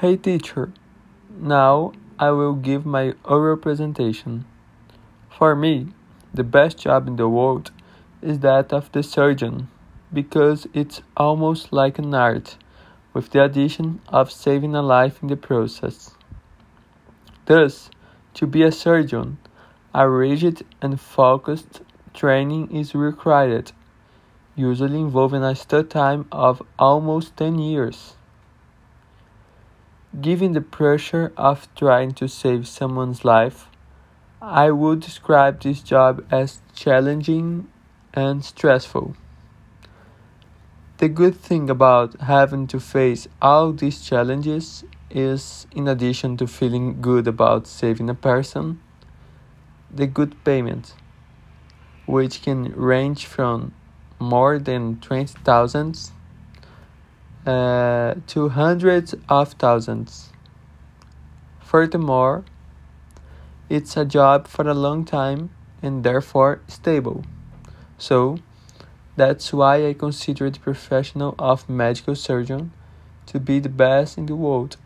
Hey teacher, now I will give my oral presentation. For me, the best job in the world is that of the surgeon because it's almost like an art with the addition of saving a life in the process. Thus, to be a surgeon, a rigid and focused training is required, usually involving a study time of almost 10 years. Given the pressure of trying to save someone's life, I would describe this job as challenging and stressful. The good thing about having to face all these challenges is, in addition to feeling good about saving a person, the good payment, which can range from more than 20,000 uh, to hundreds of thousands. Furthermore, it's a job for a long time and therefore stable. So, that's why I consider the professional of medical surgeon to be the best in the world.